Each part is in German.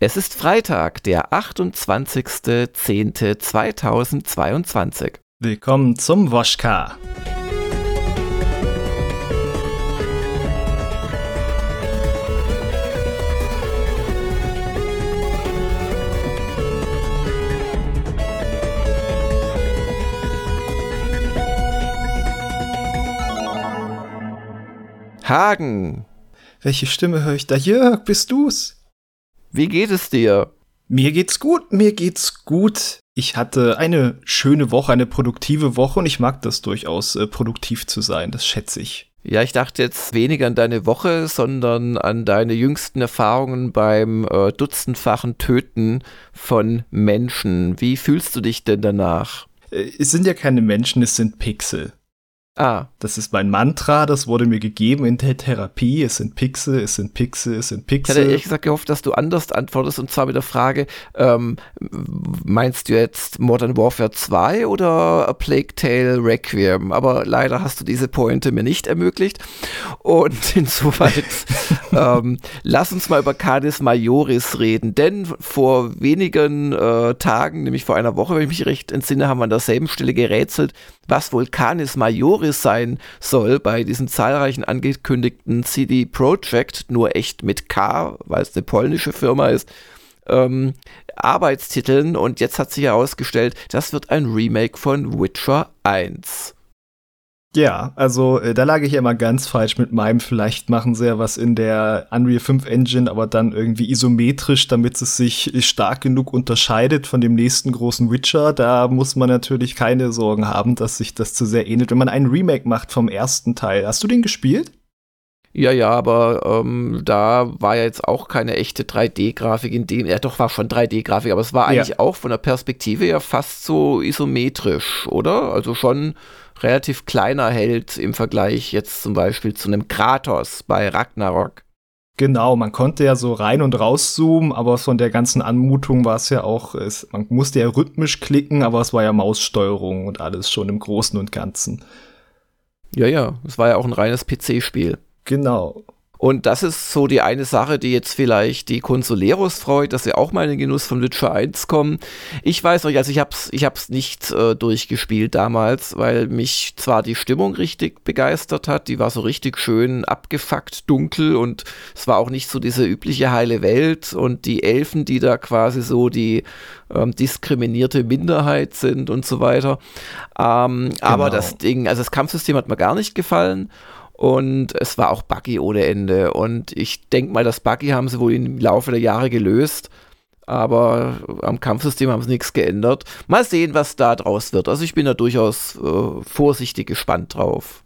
Es ist Freitag, der 28.10.2022. Willkommen zum Woschka. Hagen, Welche Stimme höre ich da? Jörg, bist du's? Wie geht es dir? Mir geht's gut, mir geht's gut. Ich hatte eine schöne Woche, eine produktive Woche und ich mag das durchaus, äh, produktiv zu sein. Das schätze ich. Ja, ich dachte jetzt weniger an deine Woche, sondern an deine jüngsten Erfahrungen beim äh, dutzendfachen Töten von Menschen. Wie fühlst du dich denn danach? Äh, es sind ja keine Menschen, es sind Pixel. Ah, Das ist mein Mantra, das wurde mir gegeben in der Therapie. Es sind Pixel, es sind Pixel, es sind ich hatte Pixel. ehrlich gesagt gehofft, dass du anders antwortest und zwar mit der Frage, ähm, meinst du jetzt Modern Warfare 2 oder A Plague Tale Requiem? Aber leider hast du diese Pointe mir nicht ermöglicht und insoweit ähm, lass uns mal über Canis Majoris reden, denn vor wenigen äh, Tagen, nämlich vor einer Woche, wenn ich mich recht entsinne, haben wir an derselben Stelle gerätselt, was wohl Canis Majoris sein soll bei diesen zahlreichen angekündigten CD Projekt, nur echt mit K, weil es eine polnische Firma ist, ähm, Arbeitstiteln und jetzt hat sich herausgestellt, das wird ein Remake von Witcher 1. Ja, also äh, da lag ich ja immer ganz falsch mit meinem. Vielleicht machen sie ja was in der Unreal 5 Engine, aber dann irgendwie isometrisch, damit es sich stark genug unterscheidet von dem nächsten großen Witcher. Da muss man natürlich keine Sorgen haben, dass sich das zu sehr ähnelt, wenn man einen Remake macht vom ersten Teil. Hast du den gespielt? Ja, ja, aber ähm, da war ja jetzt auch keine echte 3D-Grafik in dem, ja doch war schon 3D-Grafik, aber es war Ja. eigentlich auch von der Perspektive ja fast so isometrisch, oder? Also schon relativ kleiner Held im Vergleich jetzt zum Beispiel zu einem Kratos bei Ragnarok. Genau, man konnte ja so rein und raus zoomen, aber von der ganzen Anmutung war es ja auch, es, man musste ja rhythmisch klicken, aber es war ja Maussteuerung und alles schon im Großen und Ganzen. Ja, ja, es war ja auch ein reines PC-Spiel. Genau. Und das ist so die eine Sache, die jetzt vielleicht die Consoleros freut, dass sie auch mal in den Genuss von Witcher 1 kommen. Ich weiß noch, also ich hab's, ich hab's nicht äh, durchgespielt damals, weil mich zwar die Stimmung richtig begeistert hat, die war so richtig schön abgefuckt, dunkel und es war auch nicht so diese übliche heile Welt und die Elfen, die da quasi so die ähm, diskriminierte Minderheit sind und so weiter. Ähm, Aber Genau. das Ding, also das Kampfsystem hat mir gar nicht gefallen. Und es war auch buggy ohne Ende. Und ich denke mal, das Buggy haben sie wohl im Laufe der Jahre gelöst. Aber am Kampfsystem haben sie nichts geändert. Mal sehen, was da draus wird. Also ich bin da durchaus äh, vorsichtig gespannt drauf.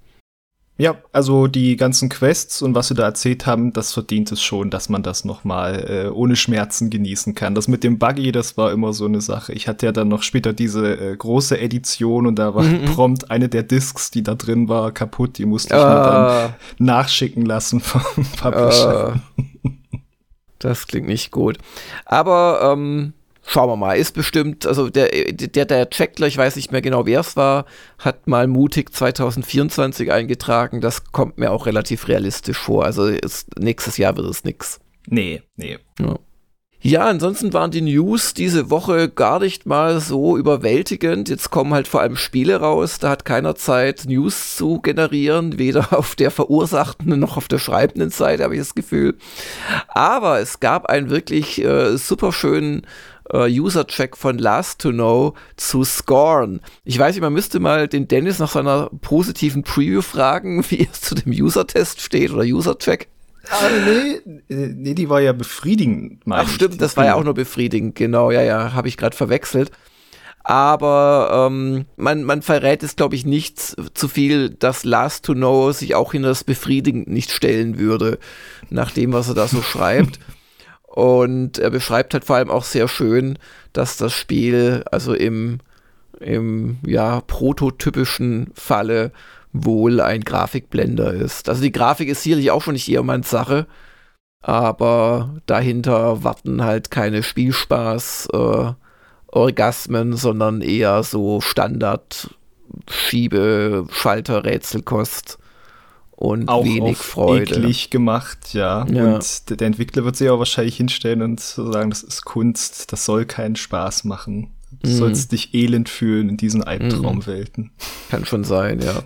Ja, also die ganzen Quests und was wir da erzählt haben, das verdient es schon, dass man das noch mal äh, ohne Schmerzen genießen kann. Das mit dem Buggy, das war immer so eine Sache. Ich hatte ja dann noch später diese äh, große Edition und da war Mhm, mhm. prompt eine der Discs, die da drin war, kaputt. Die musste ich mir dann nachschicken lassen vom Publisher. äh, das klingt nicht gut. Aber ähm, schauen wir mal. Ist bestimmt, also der, der, der Checkler, ich weiß nicht mehr genau, wer es war, hat mal mutig 2024 eingetragen. Das kommt mir auch relativ realistisch vor. Also ist, nächstes Jahr wird es nix. Nee, nee. Ja. Ja, ansonsten waren die News diese Woche gar nicht mal so überwältigend. Jetzt kommen halt vor allem Spiele raus. Da hat keiner Zeit, News zu generieren, weder auf der verursachten noch auf der schreibenden Seite, habe ich das Gefühl. Aber es gab einen wirklich äh, super schönen äh, User-Check von Last to Know zu Scorn. Ich weiß nicht, man müsste mal den Dennis nach seiner positiven Preview fragen, wie es zu dem User-Test steht oder User-Check. Ah, nee, äh, nee, die war ja befriedigend, meine Ach ich. stimmt, das war ja auch nur befriedigend, genau, ja, ja, habe ich gerade verwechselt. Aber ähm, man, man verrät es, glaube ich, nicht zu viel, dass Last to Know sich auch hinter das Befriedigend nicht stellen würde, nach dem, was er da so schreibt. Und er beschreibt halt vor allem auch sehr schön, dass das Spiel, also im, im ja, prototypischen Falle, wohl ein Grafikblender ist. Also die Grafik ist sicherlich auch schon nicht jedermanns Sache, aber dahinter warten halt keine Spielspaß, äh, Orgasmen, sondern eher so Standard Schiebe, Schalter, Rätselkost. Und auch wenig Freude. eklig gemacht, ja. Ja. Und der, der Entwickler wird sich auch wahrscheinlich hinstellen und sagen, das ist Kunst, das soll keinen Spaß machen. Du Mhm. sollst dich elend fühlen in diesen Albtraumwelten. Kann schon sein, ja.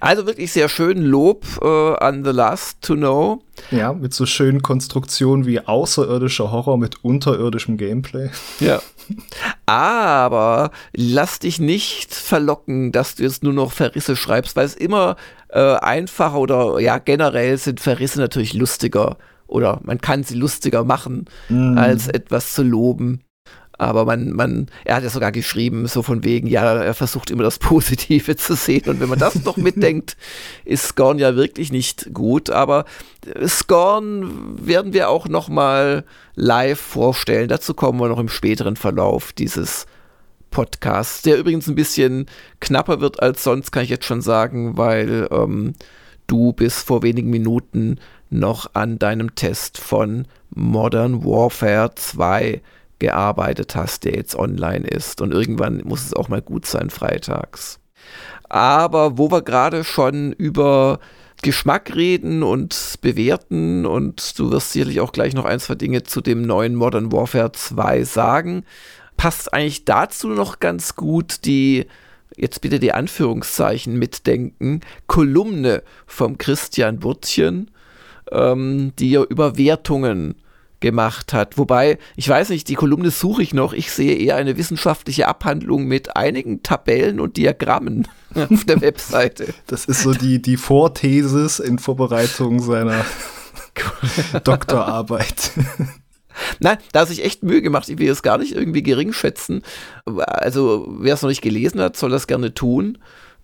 Also wirklich sehr schön Lob äh, an The Last to Know. Ja, mit so schönen Konstruktionen wie außerirdischer Horror mit unterirdischem Gameplay. Ja. Aber lass dich nicht verlocken, dass du jetzt nur noch Verrisse schreibst, weil es immer äh, einfacher oder ja, generell sind Verrisse natürlich lustiger oder man kann sie lustiger machen, Mhm. als etwas zu loben. Aber man, man, er hat ja sogar geschrieben, so von wegen, ja, er versucht immer das Positive zu sehen. Und wenn man das noch mitdenkt, ist Scorn ja wirklich nicht gut. Aber äh, Scorn werden wir auch noch mal live vorstellen. Dazu kommen wir noch im späteren Verlauf dieses Podcasts, der übrigens ein bisschen knapper wird als sonst, kann ich jetzt schon sagen, weil ähm, du bis vor wenigen Minuten noch an deinem Test von Modern Warfare 2 gearbeitet hast, der jetzt online ist. Und irgendwann muss es auch mal gut sein, freitags. Aber wo wir gerade schon über Geschmack reden und bewerten und du wirst sicherlich auch gleich noch ein, zwei Dinge zu dem neuen Modern Warfare 2 sagen, passt eigentlich dazu noch ganz gut die, jetzt bitte die Anführungszeichen mitdenken, Kolumne vom Christian Burtchen, ähm, die er über Wertungen gemacht hat. Wobei, ich weiß nicht, die Kolumne suche ich noch. Ich sehe eher eine wissenschaftliche Abhandlung mit einigen Tabellen und Diagrammen auf der Webseite. Das ist so die, die Vorthesis in Vorbereitung seiner Doktorarbeit. Nein, da hat sich echt Mühe gemacht. Ich will es gar nicht irgendwie gering schätzen. Also, wer es noch nicht gelesen hat, soll das gerne tun.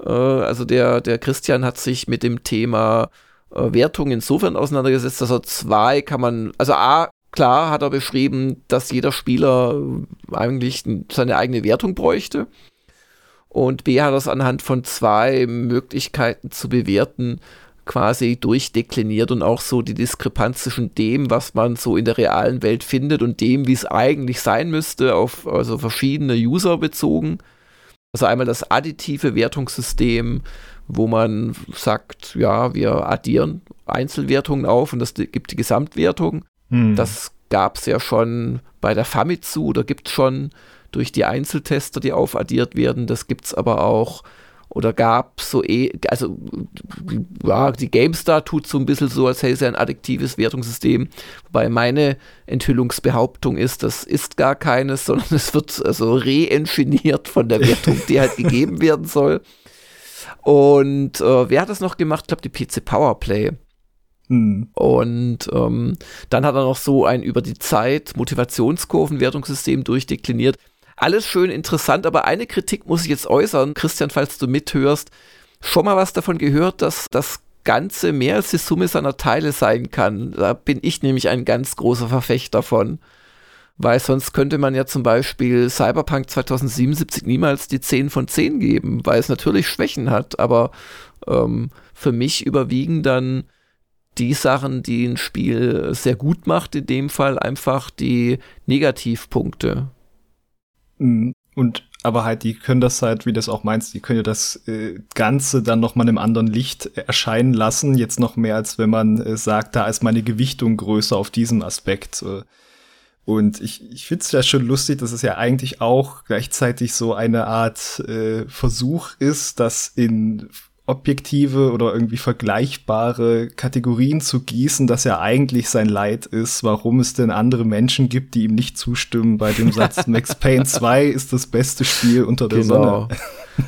Äh, Also, der, der Christian hat sich mit dem Thema äh, Wertung insofern auseinandergesetzt, dass er zwei kann man, also A, klar hat er beschrieben, dass jeder Spieler eigentlich seine eigene Wertung bräuchte. Und B hat es anhand von zwei Möglichkeiten zu bewerten, quasi durchdekliniert und auch so die Diskrepanz zwischen dem, was man so in der realen Welt findet und dem, wie es eigentlich sein müsste, auf also verschiedene User bezogen. Also einmal das additive Wertungssystem, wo man sagt, ja, wir addieren Einzelwertungen auf und das gibt die Gesamtwertung. Hm. Das gab es ja schon bei der Famitsu oder gibt es schon durch die Einzeltester, die aufaddiert werden. Das gibt es aber auch oder gab so eh, also ja, die GameStar tut so ein bisschen so, als hätte sie ein addiktives Wertungssystem, wobei meine Enthüllungsbehauptung ist, das ist gar keines, sondern es wird also re-engineert von der Wertung, die halt gegeben werden soll. Und äh, wer hat das noch gemacht? Ich glaube, die PC Powerplay. Hm. Und ähm, dann hat er noch so ein über die Zeit Motivationskurvenwertungssystem durchdekliniert. Alles schön interessant, aber eine Kritik muss ich jetzt äußern. Christian, falls du mithörst, schon mal was davon gehört, dass das Ganze mehr als die Summe seiner Teile sein kann. Da bin ich nämlich ein ganz großer Verfechter von. Weil sonst könnte man ja zum Beispiel Cyberpunk 2077 niemals die 10 von 10 geben, weil es natürlich Schwächen hat, aber ähm, für mich überwiegen dann die Sachen, die ein Spiel sehr gut macht, in dem Fall einfach die Negativpunkte. Hm. Und aber halt, die können das halt, wie du das auch meinst, die können ja das äh, Ganze dann noch mal in einem anderen Licht erscheinen lassen. Jetzt noch mehr, als wenn man äh, sagt, da ist meine Gewichtung größer auf diesem Aspekt. Äh. Und ich, ich finde es ja schon lustig, dass es ja eigentlich auch gleichzeitig so eine Art äh, Versuch ist, das in objektive oder irgendwie vergleichbare Kategorien zu gießen, dass ja eigentlich sein Leid ist, warum es denn andere Menschen gibt, die ihm nicht zustimmen bei dem Satz Max Payne 2 ist das beste Spiel unter der Sonne.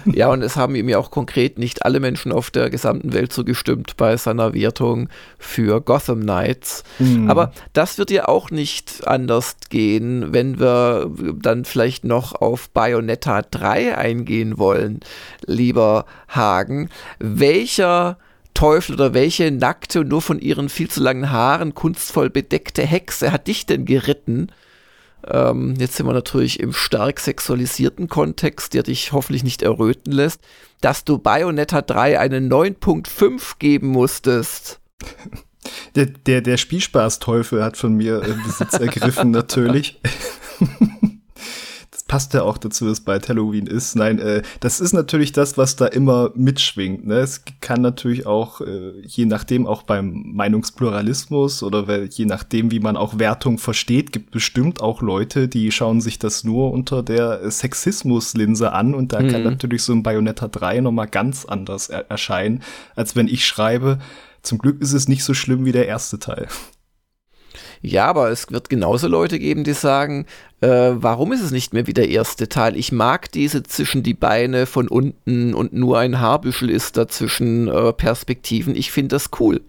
Ja, und es haben ihm ja auch konkret nicht alle Menschen auf der gesamten Welt zugestimmt bei seiner Wertung für Gotham Knights. Hm. Aber das wird ja auch nicht anders gehen, wenn wir dann vielleicht noch auf Bayonetta 3 eingehen wollen, lieber Hagen. Welcher Teufel oder welche nackte und nur von ihren viel zu langen Haaren kunstvoll bedeckte Hexe hat dich denn geritten? Ähm, jetzt sind wir natürlich im stark sexualisierten Kontext, der dich hoffentlich nicht erröten lässt, dass du Bayonetta 3 eine 9.5 geben musstest. Der, der, der Spielspaßteufel hat von mir äh, Besitz ergriffen, natürlich. Passt ja auch dazu, dass bald Halloween ist. Nein, äh, das ist natürlich das, was da immer mitschwingt. Ne? Es kann natürlich auch, äh, je nachdem, auch beim Meinungspluralismus oder je nachdem, wie man auch Wertung versteht, gibt bestimmt auch Leute, die schauen sich das nur unter der Sexismuslinse an und da mhm. kann natürlich so ein Bayonetta 3 nochmal ganz anders er erscheinen, als wenn ich schreibe, zum Glück ist es nicht so schlimm wie der erste Teil. Ja, aber es wird genauso Leute geben, die sagen, äh, warum ist es nicht mehr wie der erste Teil? Ich mag diese zwischen die Beine von unten und nur ein Haarbüschel ist dazwischen äh, Perspektiven. Ich finde das cool.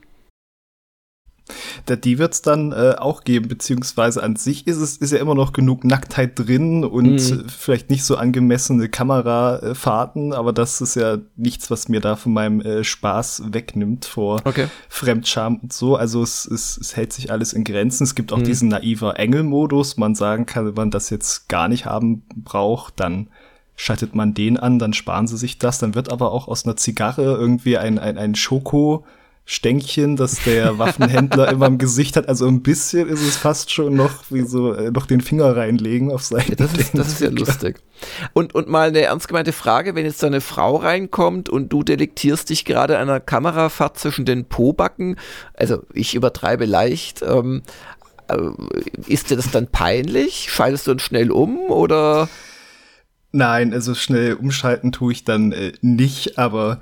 Da, die wird es dann äh, auch geben, beziehungsweise an sich ist es ist ja immer noch genug Nacktheit drin und mhm. vielleicht nicht so angemessene Kamerafahrten, aber das ist ja nichts, was mir da von meinem äh, Spaß wegnimmt vor okay. Fremdscham und so. Also es, es, es hält sich alles in Grenzen. Es gibt auch mhm. diesen naiver Engel-Modus. Man sagen kann, wenn man das jetzt gar nicht haben braucht, dann schaltet man den an, dann sparen sie sich das. Dann wird aber auch aus einer Zigarre irgendwie ein, ein, ein Schoko Stänkchen, das der Waffenhändler immer im Gesicht hat. Also ein bisschen ist es fast schon noch wie so äh, noch den Finger reinlegen auf seinen. Ja, das ist, das ist ja lustig. Und, und mal eine ernst gemeinte Frage, wenn jetzt da eine Frau reinkommt und du delektierst dich gerade einer Kamerafahrt zwischen den Pobacken, also ich übertreibe leicht, ähm, äh, ist dir das dann peinlich? Schaltest du dann schnell um oder? Nein, also schnell umschalten tue ich dann äh, nicht, aber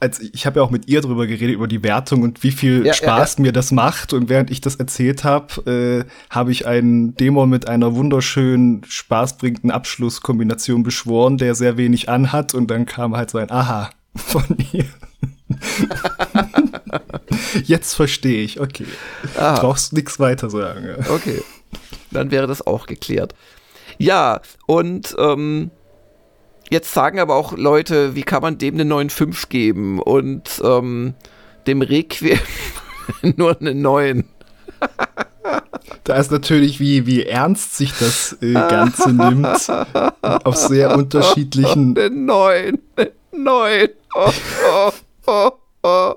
als ich habe ja auch mit ihr drüber geredet über die Wertung und wie viel ja, Spaß ja, ja. mir das macht und während ich das erzählt habe, äh, habe ich einen Dämon mit einer wunderschönen spaßbringenden Abschlusskombination beschworen, der sehr wenig anhat und dann kam halt so ein Aha von ihr. Jetzt verstehe ich, okay. Aha. Brauchst nichts weiter sagen. Okay, dann wäre das auch geklärt. Ja, und ähm, Jetzt sagen aber auch Leute, wie kann man dem eine 9,5 geben und ähm, dem Requiem nur eine 9. da ist natürlich, wie, wie ernst sich das äh, Ganze nimmt. Auf sehr unterschiedlichen. Eine 9. Eine 9. Oh, oh, oh, oh.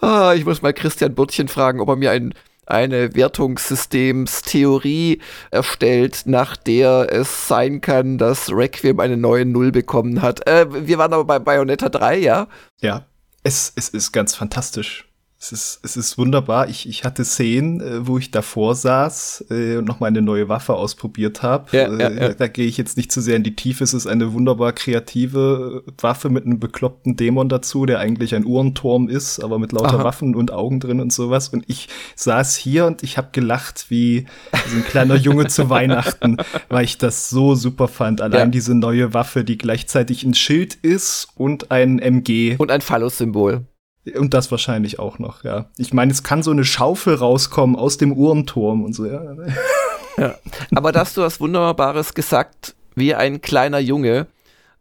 Ah, ich muss mal Christian Burtchen fragen, ob er mir ein eine Wertungssystemstheorie erstellt, nach der es sein kann, dass Requiem eine neue Null bekommen hat. Äh, wir waren aber bei Bayonetta 3, ja? Ja, es, es ist ganz fantastisch. Es ist, es ist wunderbar. Ich, ich hatte Szenen, äh, wo ich davor saß äh, und nochmal eine neue Waffe ausprobiert habe. Ja, äh, ja, ja. Da gehe ich jetzt nicht zu sehr in die Tiefe. Es ist eine wunderbar kreative Waffe mit einem bekloppten Dämon dazu, der eigentlich ein Uhrenturm ist, aber mit lauter Aha. Waffen und Augen drin und sowas. Und ich saß hier und ich habe gelacht wie so ein kleiner Junge zu Weihnachten, weil ich das so super fand. Allein diese neue Waffe, die gleichzeitig ein Schild ist und ein MG. Und ein Phallus-Symbol. Und das wahrscheinlich auch noch, ja. Ich meine, es kann so eine Schaufel rauskommen aus dem Uhrenturm und so, ja. ja. Aber dass du was Wunderbares gesagt, wie ein kleiner Junge.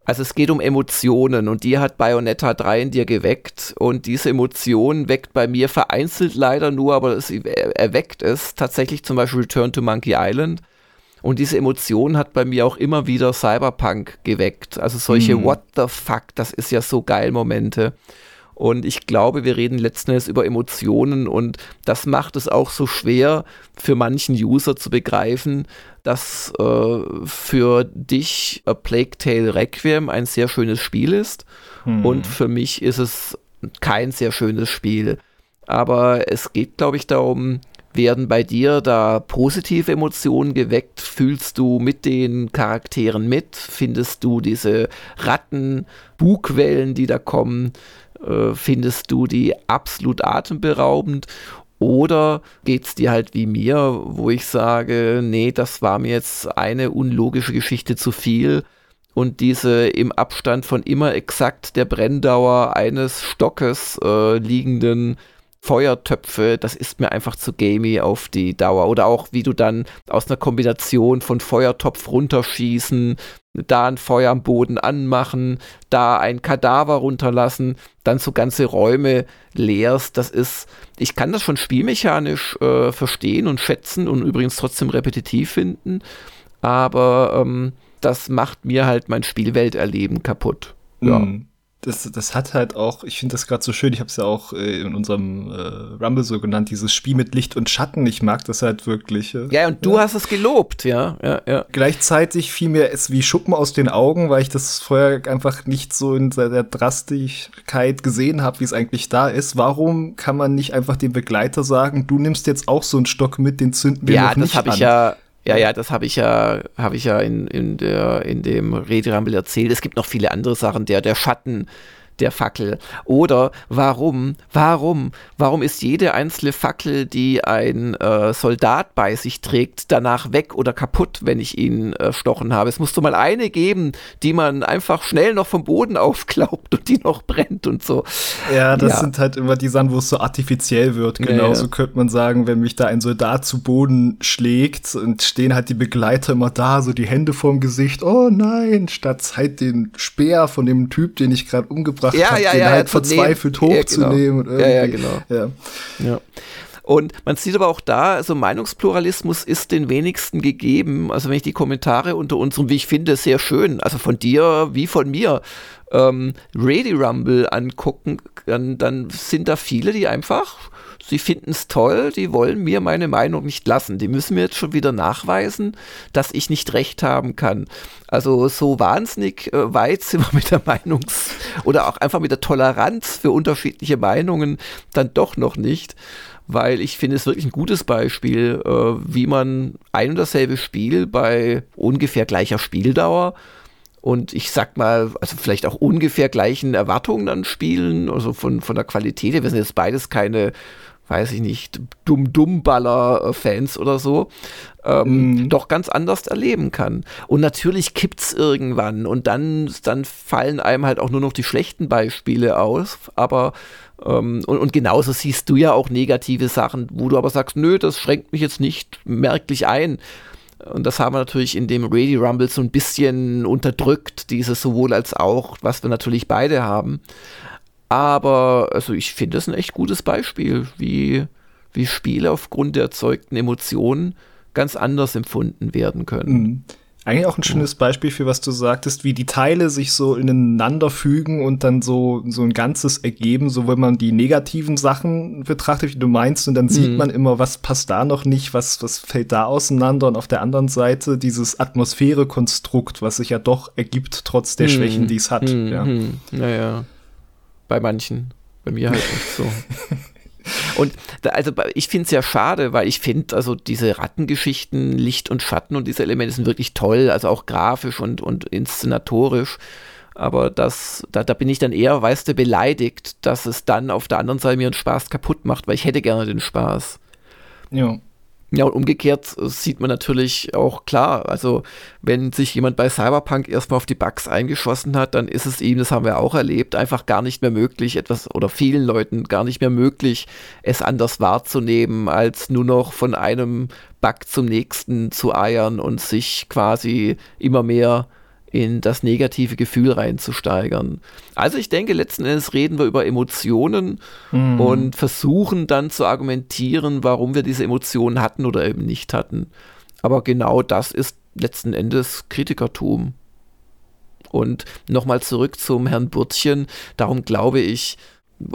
Also es geht um Emotionen und die hat Bayonetta 3 in dir geweckt und diese Emotion weckt bei mir vereinzelt leider nur, aber es erweckt es tatsächlich zum Beispiel Return to Monkey Island. Und diese Emotion hat bei mir auch immer wieder Cyberpunk geweckt. Also solche hm. What the fuck, das ist ja so geil Momente. Und ich glaube, wir reden letzten Endes über Emotionen und das macht es auch so schwer für manchen User zu begreifen, dass äh, für dich A Plague Tale Requiem ein sehr schönes Spiel ist hm. und für mich ist es kein sehr schönes Spiel. Aber es geht, glaube ich, darum, werden bei dir da positive Emotionen geweckt? Fühlst du mit den Charakteren mit? Findest du diese Ratten, Bugwellen, die da kommen? Äh, findest du die absolut atemberaubend? Oder geht es dir halt wie mir, wo ich sage, nee, das war mir jetzt eine unlogische Geschichte zu viel und diese im Abstand von immer exakt der Brenndauer eines Stockes äh, liegenden Feuertöpfe, das ist mir einfach zu gamey auf die Dauer. Oder auch wie du dann aus einer Kombination von Feuertopf runterschießen, da ein Feuer am Boden anmachen, da ein Kadaver runterlassen, dann so ganze Räume leerst. Das ist, ich kann das schon spielmechanisch äh, verstehen und schätzen und übrigens trotzdem repetitiv finden, aber ähm, das macht mir halt mein Spielwelterleben kaputt. Ja. Mm. Das, das hat halt auch, ich finde das gerade so schön, ich habe es ja auch äh, in unserem äh, Rumble so genannt, dieses Spiel mit Licht und Schatten. Ich mag das halt wirklich. Äh, ja, und du ja. hast es gelobt, ja, ja, ja. Gleichzeitig fiel mir es wie Schuppen aus den Augen, weil ich das vorher einfach nicht so in der Drastigkeit gesehen habe, wie es eigentlich da ist. Warum kann man nicht einfach dem Begleiter sagen, du nimmst jetzt auch so einen Stock mit, den zünden wir ja, noch nicht an? Ja, das habe ich ja ja, ja, das habe ich ja, habe ich ja in, in, der, in dem Redrambel erzählt. Es gibt noch viele andere Sachen. Der, der Schatten, der Fackel? Oder warum, warum, warum ist jede einzelne Fackel, die ein äh, Soldat bei sich trägt, danach weg oder kaputt, wenn ich ihn erstochen äh, habe? Es muss doch mal eine geben, die man einfach schnell noch vom Boden aufklaubt und die noch brennt und so. Ja, das ja. sind halt immer die Sachen, wo es so artifiziell wird. Genauso ja, ja. könnte man sagen, wenn mich da ein Soldat zu Boden schlägt und stehen halt die Begleiter immer da, so die Hände vorm Gesicht, oh nein, statt halt den Speer von dem Typ, den ich gerade umgebracht gebracht ja, hat, ja, den ja, halt verzweifelt ja, hochzunehmen. Genau. Ja, ja, genau. Ja. ja. Und man sieht aber auch da, also Meinungspluralismus ist den wenigsten gegeben. Also wenn ich die Kommentare unter unserem, wie ich finde, sehr schön, also von dir wie von mir, ähm, Ready Rumble angucken, dann, dann sind da viele, die einfach sie finden es toll, die wollen mir meine Meinung nicht lassen. Die müssen mir jetzt schon wieder nachweisen, dass ich nicht recht haben kann. Also so wahnsinnig äh, weit sind wir mit der Meinungs- oder auch einfach mit der Toleranz für unterschiedliche Meinungen dann doch noch nicht weil ich finde es wirklich ein gutes Beispiel, äh, wie man ein und dasselbe Spiel bei ungefähr gleicher Spieldauer und ich sag mal, also vielleicht auch ungefähr gleichen Erwartungen an Spielen, also von, von der Qualität. Wir sind jetzt beides keine weiß ich nicht, Dumm-Dumm-Baller-Fans oder so, ähm, mm. doch ganz anders erleben kann. Und natürlich kippt es irgendwann und dann, dann fallen einem halt auch nur noch die schlechten Beispiele aus, aber ähm, und, und genauso siehst du ja auch negative Sachen, wo du aber sagst, nö, das schränkt mich jetzt nicht merklich ein. Und das haben wir natürlich in dem Radio Rumble so ein bisschen unterdrückt, dieses sowohl als auch, was wir natürlich beide haben. Aber also ich finde es ein echt gutes Beispiel, wie, wie Spiele aufgrund der erzeugten Emotionen ganz anders empfunden werden können. Mhm. Eigentlich auch ein schönes Beispiel für was du sagtest, wie die Teile sich so ineinander fügen und dann so, so ein Ganzes ergeben, so wenn man die negativen Sachen betrachtet, wie du meinst, und dann sieht mhm. man immer, was passt da noch nicht, was, was fällt da auseinander und auf der anderen Seite dieses Atmosphäre-Konstrukt, was sich ja doch ergibt, trotz der mhm. Schwächen, die es hat. Mhm. Ja. Naja bei manchen. Bei mir halt nicht so. Und also ich finde es ja schade, weil ich finde, also diese Rattengeschichten, Licht und Schatten und diese Elemente sind wirklich toll, also auch grafisch und, und inszenatorisch. Aber das, da, da bin ich dann eher, weißt du, beleidigt, dass es dann auf der anderen Seite mir einen Spaß kaputt macht, weil ich hätte gerne den Spaß. Ja. Ja, und umgekehrt sieht man natürlich auch klar, also wenn sich jemand bei Cyberpunk erstmal auf die Bugs eingeschossen hat, dann ist es ihm, das haben wir auch erlebt, einfach gar nicht mehr möglich, etwas oder vielen Leuten gar nicht mehr möglich, es anders wahrzunehmen, als nur noch von einem Bug zum nächsten zu eiern und sich quasi immer mehr in das negative Gefühl reinzusteigern. Also ich denke, letzten Endes reden wir über Emotionen mhm. und versuchen dann zu argumentieren, warum wir diese Emotionen hatten oder eben nicht hatten. Aber genau das ist letzten Endes Kritikertum. Und nochmal zurück zum Herrn Burtchen. Darum glaube ich,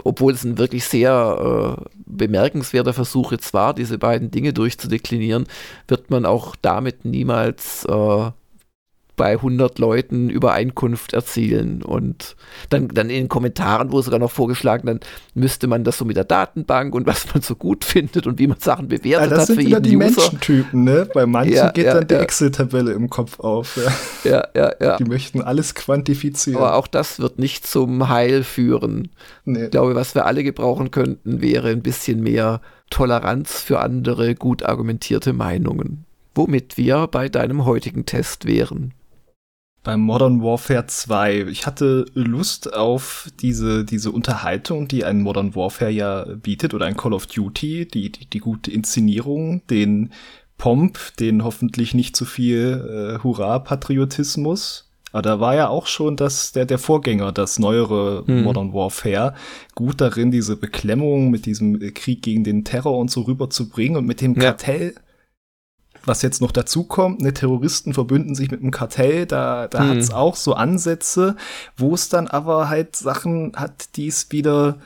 obwohl es ein wirklich sehr äh, bemerkenswerter Versuch jetzt war, diese beiden Dinge durchzudeklinieren, wird man auch damit niemals äh, bei 100 Leuten Übereinkunft erzielen. Und dann, dann in den Kommentaren wurde sogar noch vorgeschlagen, dann müsste man das so mit der Datenbank und was man so gut findet und wie man Sachen bewertet ja, das hat sind für jeden die User. Menschentypen, ne? Bei manchen ja, geht ja, dann die Excel-Tabelle im Kopf auf. Ja. ja, ja, Die möchten alles quantifizieren. Aber auch das wird nicht zum Heil führen. Nee. Ich glaube, was wir alle gebrauchen könnten, wäre ein bisschen mehr Toleranz für andere gut argumentierte Meinungen. Womit wir bei deinem heutigen Test wären beim Modern Warfare 2. Ich hatte Lust auf diese, diese Unterhaltung, die ein Modern Warfare ja bietet oder ein Call of Duty, die, die, die gute Inszenierung, den Pomp, den hoffentlich nicht zu viel äh, Hurra-Patriotismus. Aber da war ja auch schon das, der, der Vorgänger, das neuere hm. Modern Warfare, gut darin, diese Beklemmung mit diesem Krieg gegen den Terror und so rüberzubringen und mit dem Kartell. Ja was jetzt noch dazu kommt, ne, Terroristen verbünden sich mit einem Kartell, da, da hm. hat es auch so Ansätze, wo es dann aber halt Sachen hat, die es wieder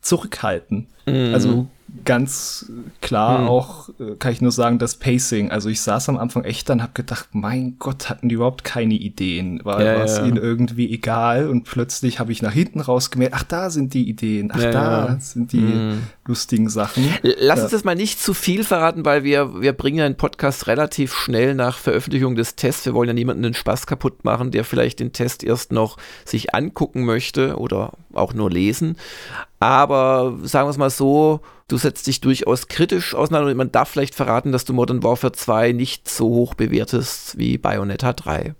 zurückhalten. Mhm. Also ganz klar mhm. auch, äh, kann ich nur sagen, das Pacing. Also ich saß am Anfang echt dann, hab gedacht, mein Gott, hatten die überhaupt keine Ideen. War ja, es ja. ihnen irgendwie egal und plötzlich habe ich nach hinten rausgemerkt, ach, da sind die Ideen, ach, ja, da sind die mhm. lustigen Sachen. Lass uns das mal nicht zu viel verraten, weil wir, wir bringen ja einen Podcast relativ schnell nach Veröffentlichung des Tests. Wir wollen ja niemanden den Spaß kaputt machen, der vielleicht den Test erst noch sich angucken möchte oder auch nur lesen. Aber sagen wir es mal so, du setzt dich durchaus kritisch auseinander und man darf vielleicht verraten, dass du Modern Warfare 2 nicht so hoch bewertest wie Bayonetta 3.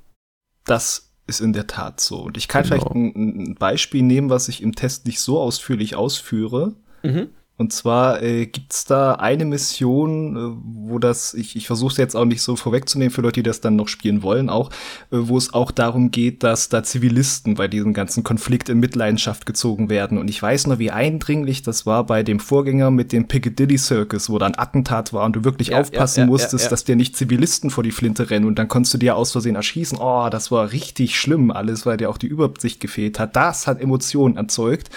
Das ist in der Tat so. Und ich kann genau. vielleicht ein, ein, Beispiel nehmen, was ich im Test nicht so ausführlich ausführe. Mhm. Und zwar äh, gibt's da eine Mission, äh, wo das, ich, ich versuche es jetzt auch nicht so vorwegzunehmen für Leute, die das dann noch spielen wollen, auch, äh, wo es auch darum geht, dass da Zivilisten bei diesem ganzen Konflikt in Mitleidenschaft gezogen werden. Und ich weiß nur, wie eindringlich das war bei dem Vorgänger mit dem Piccadilly Circus, wo da ein Attentat war und du wirklich ja, aufpassen ja, ja, musstest, dass dir nicht Zivilisten vor die Flinte rennen und dann konntest du dir aus Versehen erschießen. Oh, das war richtig schlimm alles, weil dir auch die Übersicht gefehlt hat. Das hat Emotionen erzeugt.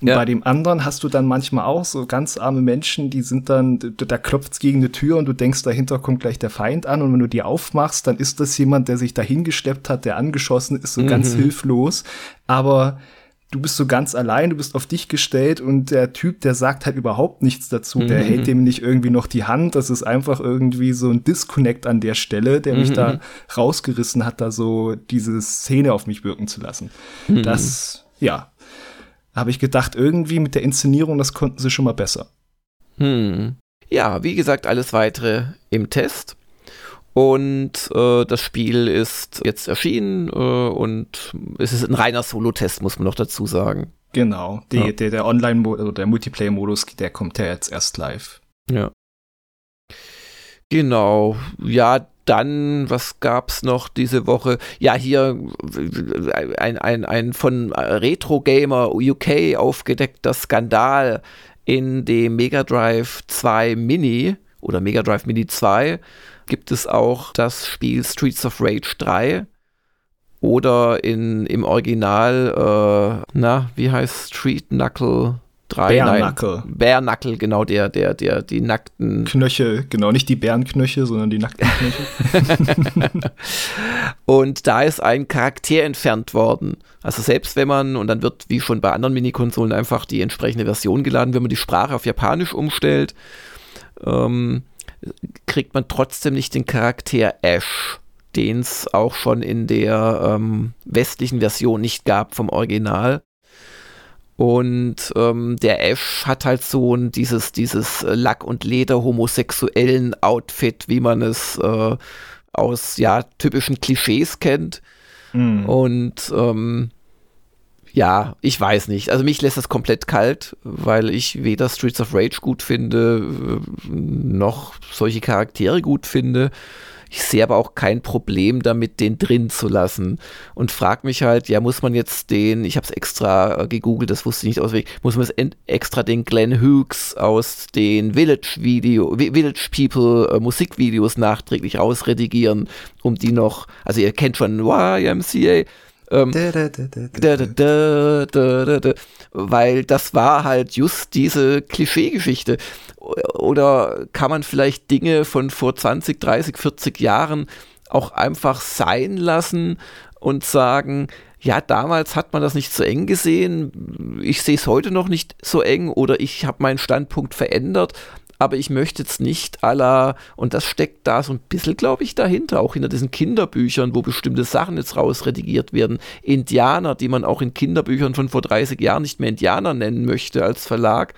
Und bei dem anderen hast du dann manchmal auch so ganz arme Menschen, die sind dann, da klopft's gegen eine Tür und du denkst, dahinter kommt gleich der Feind an und wenn du die aufmachst, dann ist das jemand, der sich dahingeschleppt hat, der angeschossen ist, so mhm. ganz hilflos. Aber du bist so ganz allein, du bist auf dich gestellt und der Typ, der sagt halt überhaupt nichts dazu, mhm. der hält dem nicht irgendwie noch die Hand, das ist einfach irgendwie so ein Disconnect an der Stelle, der mich da mhm. rausgerissen hat, da so diese Szene auf mich wirken zu lassen. Mhm. Das, ja, habe ich gedacht, irgendwie mit der Inszenierung, das konnten sie schon mal besser. Hm. Ja, wie gesagt, alles weitere im Test. Und äh, das Spiel ist jetzt erschienen äh, und es ist ein reiner Solo-Test, muss man noch dazu sagen. Genau, die, ja. der, der Online-Modus, also der Multiplayer-Modus, der kommt ja jetzt erst live. Ja. Genau, ja, dann, was gab's noch diese Woche? Ja, hier ein, ein, ein von Retro Gamer UK aufgedeckter Skandal in dem Mega Drive 2 Mini oder Mega Drive Mini 2 gibt es auch das Spiel Streets of Rage 3 oder in, im Original, äh, na, wie heißt Street Knuckle drei. Bärnackel. Bärnackel, genau, der, der, der, die nackten. Knöchel, genau, nicht die Bärenknöchel, sondern die nackten Knöchel. und da ist ein Charakter entfernt worden. Also selbst wenn man, und dann wird wie schon bei anderen Minikonsolen einfach die entsprechende Version geladen, wenn man die Sprache auf Japanisch umstellt, ähm, kriegt man trotzdem nicht den Charakter Ash den es auch schon in der ähm, westlichen Version nicht gab vom Original. Und ähm, der Ash hat halt so ein, dieses, dieses Lack- und Leder-homosexuellen Outfit, wie man es äh, aus ja, typischen Klischees kennt. Mhm. Und ähm, ja, ich weiß nicht. Also mich lässt das komplett kalt, weil ich weder Streets of Rage gut finde, äh, noch solche Charaktere gut finde. Ich sehe aber auch kein Problem damit, den drin zu lassen. Und frage mich halt, ja, muss man jetzt den, ich habe es extra äh, gegoogelt, das wusste ich nicht auswendig, muss man jetzt extra den Glenn Hughes aus den Village Video, Village People äh, Musikvideos nachträglich rausredigieren, um die noch, also ihr kennt schon YMCA, ähm, weil das war halt just diese Klischeegeschichte. Oder kann man vielleicht Dinge von vor 20, 30, 40 Jahren auch einfach sein lassen und sagen, ja, damals hat man das nicht so eng gesehen, ich sehe es heute noch nicht so eng oder ich habe meinen Standpunkt verändert, aber ich möchte jetzt nicht aller, und das steckt da so ein bisschen, glaube ich, dahinter, auch hinter diesen Kinderbüchern, wo bestimmte Sachen jetzt rausredigiert werden. Indianer, die man auch in Kinderbüchern von vor 30 Jahren nicht mehr Indianer nennen möchte als Verlag,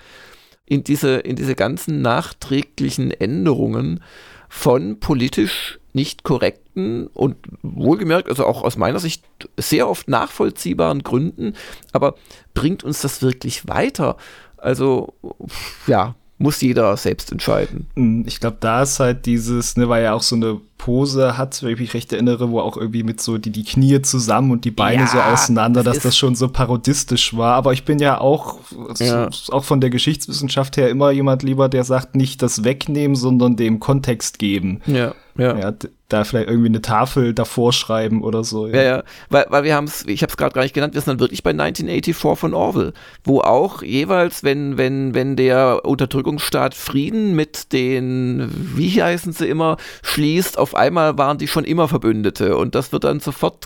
in diese, in diese ganzen nachträglichen Änderungen von politisch nicht korrekten und wohlgemerkt, also auch aus meiner Sicht sehr oft nachvollziehbaren Gründen, aber bringt uns das wirklich weiter? Also, ja, muss jeder selbst entscheiden. Mm, ich glaube, da ist halt dieses, ne, war ja auch so eine Pose hat, wenn ich mich recht erinnere, wo auch irgendwie mit so die, die Knie zusammen und die Beine ja, so auseinander, dass das schon so parodistisch war. Aber ich bin ja auch, ja. auch von der Geschichtswissenschaft her immer jemand lieber, der sagt, nicht das wegnehmen, sondern dem Kontext geben. Ja, ja. ja da vielleicht irgendwie eine Tafel davor schreiben oder so. Ja, ja, ja. weil, weil wir haben es, ich habe es gerade gar nicht genannt, wir sind dann wirklich bei 1984 von Orwell, wo auch jeweils, wenn, wenn, wenn der Unterdrückungsstaat Frieden mit den, wie heißen sie immer, schließt, auf einmal waren die schon immer Verbündete und das wird dann sofort,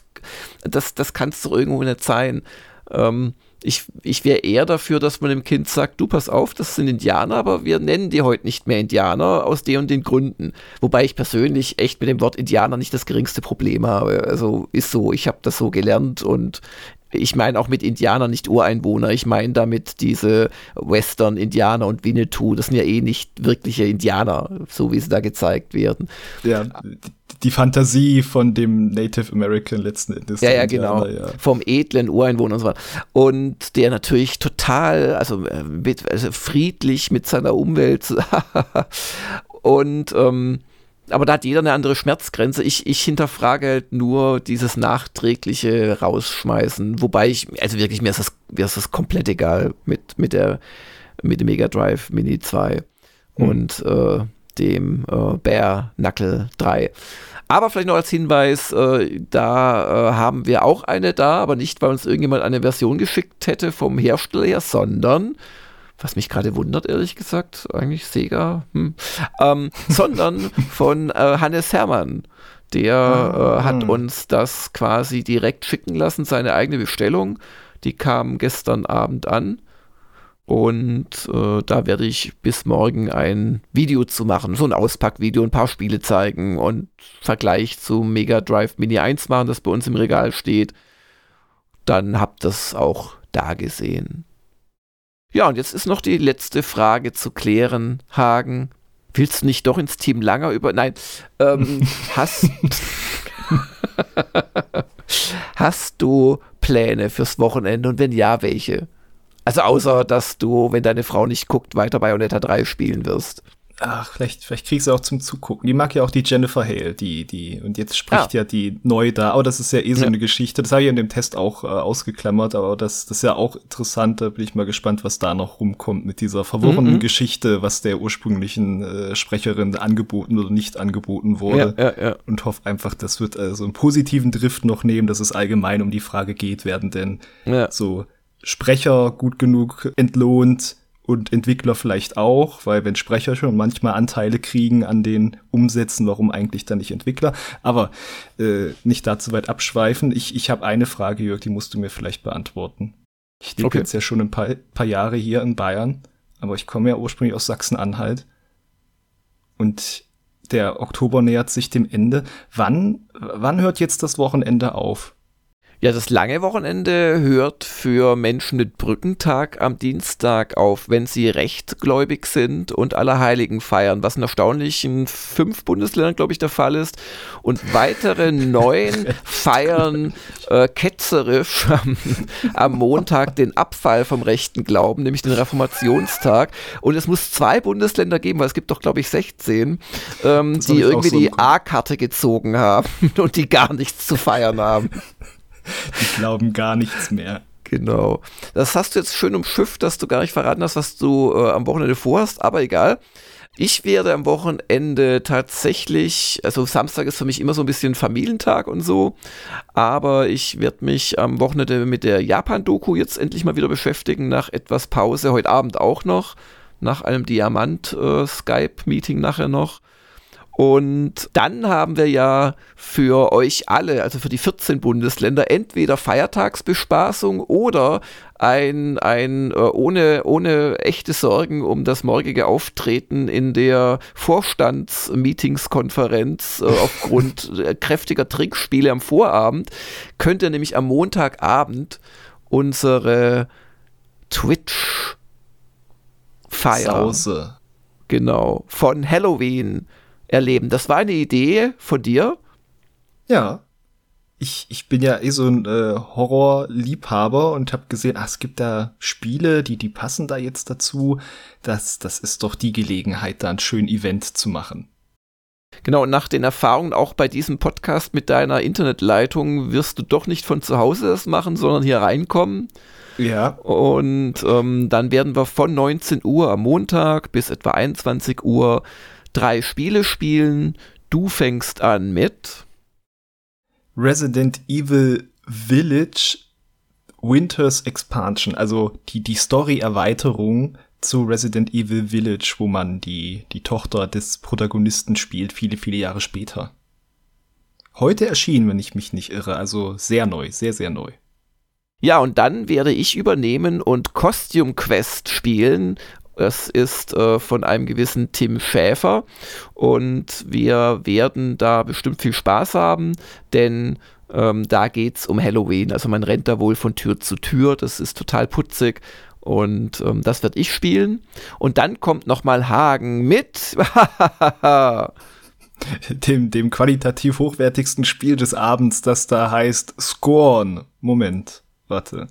das, das kann es doch irgendwo nicht sein. Ähm, ich, ich wäre eher dafür, dass man dem Kind sagt, du pass auf, das sind Indianer, aber wir nennen die heute nicht mehr Indianer aus den und den Gründen. Wobei ich persönlich echt mit dem Wort Indianer nicht das geringste Problem habe. Also ist so, ich habe das so gelernt und ich meine auch mit Indianer nicht Ureinwohner, ich meine damit diese Western-Indianer und Winnetou, das sind ja eh nicht wirkliche Indianer, so wie sie da gezeigt werden. Ja, die Fantasie von dem Native American letzten Endes. Ja, ja, genau. Ja. Vom edlen Ureinwohner und so weiter. Und der natürlich total, also, äh, mit, also friedlich mit seiner Umwelt und ähm, aber da hat jeder eine andere Schmerzgrenze. Ich, ich hinterfrage halt nur dieses nachträgliche Rausschmeißen. Wobei ich, also wirklich, mir ist das, mir ist das komplett egal mit, mit, der, mit dem Mega Drive Mini 2 mhm. und äh, dem äh, Bear Knuckle 3. Aber vielleicht noch als Hinweis, äh, da äh, haben wir auch eine da, aber nicht, weil uns irgendjemand eine Version geschickt hätte vom Hersteller her, sondern was mich gerade wundert, ehrlich gesagt, eigentlich Sega, hm, ähm, sondern von äh, Hannes Hermann. Der ah, äh, hat hm. uns das quasi direkt schicken lassen, seine eigene Bestellung. Die kam gestern Abend an. Und äh, da werde ich bis morgen ein Video zu machen, so ein Auspackvideo, ein paar Spiele zeigen und Vergleich zu Mega Drive Mini 1 machen, das bei uns im Regal steht. Dann habt ihr es auch da gesehen. Ja, und jetzt ist noch die letzte Frage zu klären, Hagen. Willst du nicht doch ins Team Langer über. Nein, ähm, hast. hast du Pläne fürs Wochenende und wenn ja, welche? Also außer, dass du, wenn deine Frau nicht guckt, weiter Bayonetta 3 spielen wirst. Ach, vielleicht, vielleicht kriegst du auch zum Zugucken. Die mag ja auch die Jennifer Hale, die, die, und jetzt spricht ah. ja die neu da. Aber das ist ja eh so ja. eine Geschichte. Das habe ich in dem Test auch äh, ausgeklammert, aber das, das ist ja auch interessant. Da bin ich mal gespannt, was da noch rumkommt mit dieser verworrenen mhm. Geschichte, was der ursprünglichen äh, Sprecherin angeboten oder nicht angeboten wurde. Ja, ja, ja. Und hoffe einfach, das wird also einen positiven Drift noch nehmen, dass es allgemein um die Frage geht, werden denn so Sprecher gut genug entlohnt, und Entwickler vielleicht auch, weil wenn Sprecher schon manchmal Anteile kriegen an den Umsätzen, warum eigentlich dann nicht Entwickler? Aber äh, nicht dazu weit abschweifen. Ich, ich habe eine Frage, Jörg, die musst du mir vielleicht beantworten. Ich lebe okay. jetzt ja schon ein paar, paar Jahre hier in Bayern, aber ich komme ja ursprünglich aus Sachsen-Anhalt. Und der Oktober nähert sich dem Ende. Wann, wann hört jetzt das Wochenende auf? Ja, das lange Wochenende hört für Menschen mit Brückentag am Dienstag auf, wenn sie rechtgläubig sind und Allerheiligen feiern, was in erstaunlichen fünf Bundesländern, glaube ich, der Fall ist. Und weitere neun feiern äh, ketzerisch am, am Montag den Abfall vom rechten Glauben, nämlich den Reformationstag. Und es muss zwei Bundesländer geben, weil es gibt doch, glaube ich, 16, ähm, die irgendwie so die A-Karte gezogen haben und die gar nichts zu feiern haben. Die glauben gar nichts mehr. Genau. Das hast du jetzt schön umschifft, dass du gar nicht verraten hast, was du äh, am Wochenende vorhast, aber egal. Ich werde am Wochenende tatsächlich, also Samstag ist für mich immer so ein bisschen Familientag und so, aber ich werde mich am Wochenende mit der Japan-Doku jetzt endlich mal wieder beschäftigen, nach etwas Pause, heute Abend auch noch, nach einem Diamant-Skype-Meeting äh, nachher noch. Und dann haben wir ja für euch alle, also für die 14 Bundesländer, entweder Feiertagsbespaßung oder ein, ein äh, ohne, ohne echte Sorgen um das morgige Auftreten in der Vorstandsmeetingskonferenz äh, aufgrund kräftiger Trinkspiele am Vorabend, könnt ihr nämlich am Montagabend unsere Twitch feiern. Sause. Genau, von Halloween erleben. Das war eine Idee von dir? Ja. Ich, ich bin ja eh so ein äh, Horrorliebhaber und habe gesehen, ach, es gibt da Spiele, die, die passen da jetzt dazu. Das, das ist doch die Gelegenheit, da ein schönes Event zu machen. Genau, und nach den Erfahrungen auch bei diesem Podcast mit deiner Internetleitung wirst du doch nicht von zu Hause das machen, sondern hier reinkommen. Ja. Und ähm, dann werden wir von 19 Uhr am Montag bis etwa 21 Uhr drei Spiele spielen. Du fängst an mit Resident Evil Village Winters Expansion, also die, die Story-Erweiterung zu Resident Evil Village, wo man die, die Tochter des Protagonisten spielt, viele, viele Jahre später. Heute erschienen, wenn ich mich nicht irre, also sehr neu, sehr, sehr neu. Ja, und dann werde ich übernehmen und Costume Quest spielen. Es ist äh, von einem gewissen Tim Schäfer und wir werden da bestimmt viel Spaß haben, denn ähm, da geht es um Halloween. Also man rennt da wohl von Tür zu Tür. Das ist total putzig. Und ähm, das werde ich spielen. Und dann kommt nochmal Hagen mit. dem, dem qualitativ hochwertigsten Spiel des Abends, das da heißt Scorn. Moment, warte.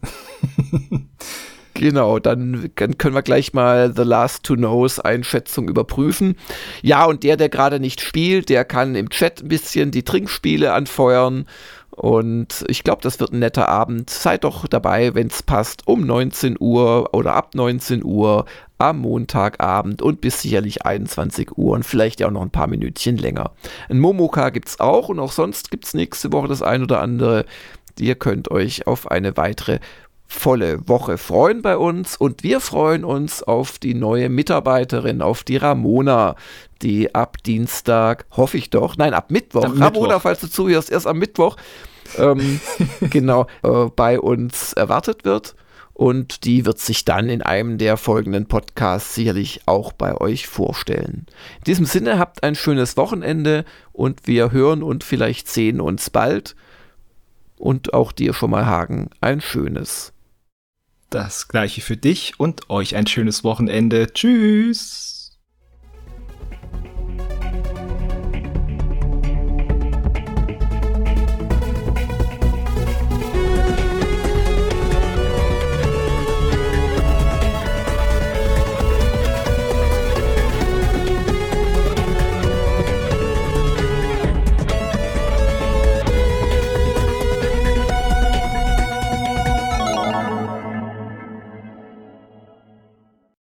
Genau, dann, können wir gleich mal The Last to Knows Einschätzung überprüfen. Ja, und der, der gerade nicht spielt, der kann im Chat ein bisschen die Trinkspiele anfeuern und ich glaube, das wird ein netter Abend. Seid doch dabei, wenn es passt, um 19 Uhr oder ab 19 Uhr am Montagabend und bis sicherlich 21 Uhr und vielleicht ja auch noch ein paar Minütchen länger. Ein Momoka gibt es auch und auch sonst gibt es nächste Woche das ein oder andere. Ihr könnt euch auf eine weitere volle Woche freuen bei uns und wir freuen uns auf die neue Mitarbeiterin, auf die Ramona, die ab Dienstag, hoffe ich doch, nein, ab Mittwoch, Am Ramona, Mittwoch. falls du zuhörst, erst am Mittwoch, ähm, genau, äh, bei uns erwartet wird. Und die wird sich dann in einem der folgenden Podcasts sicherlich auch bei euch vorstellen. In diesem Sinne habt ein schönes Wochenende und wir hören und vielleicht sehen uns bald. Und auch dir schon mal Hagen ein schönes. Das gleiche für dich und euch ein schönes Wochenende. Tschüss.